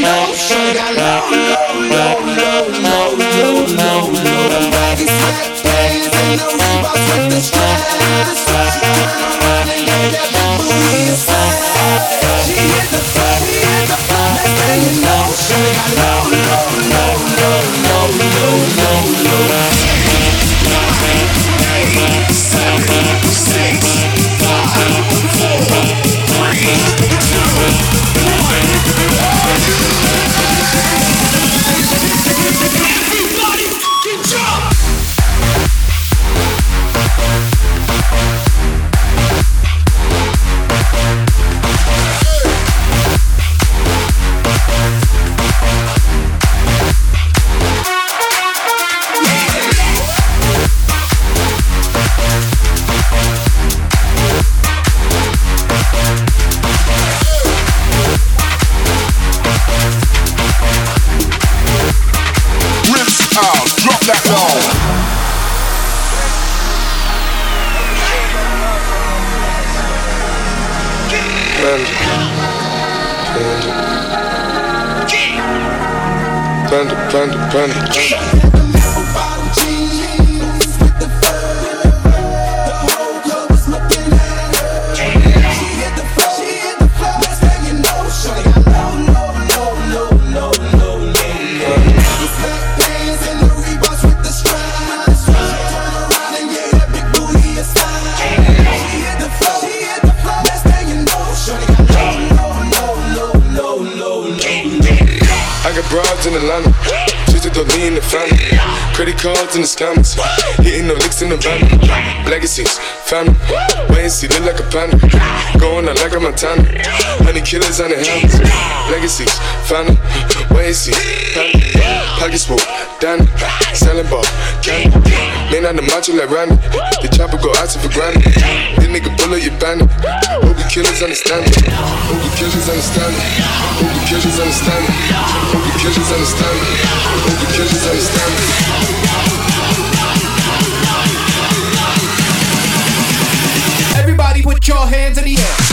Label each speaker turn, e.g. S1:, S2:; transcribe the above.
S1: low. Shorty got low, low, low, low, low, low,
S2: Panda, panda, panda. I got broads in Atlanta. To lean in the family. Credit cards in the scammers. Hitting no licks in the van. Legacies, family. Wait and see, look like a panda. Going out like a Montana. Honey killers on the helmets. Legacies, family. Wait and see, family. Pockets full, Danny. Selling ball, candy. On the like Randy. The chopper go for granted. This nigga bullet. Hope killers understand it. Hope killers understand it. Hope killers understand it. Hope killers understand it. Hope killers understand it. Everybody put your hands in the air.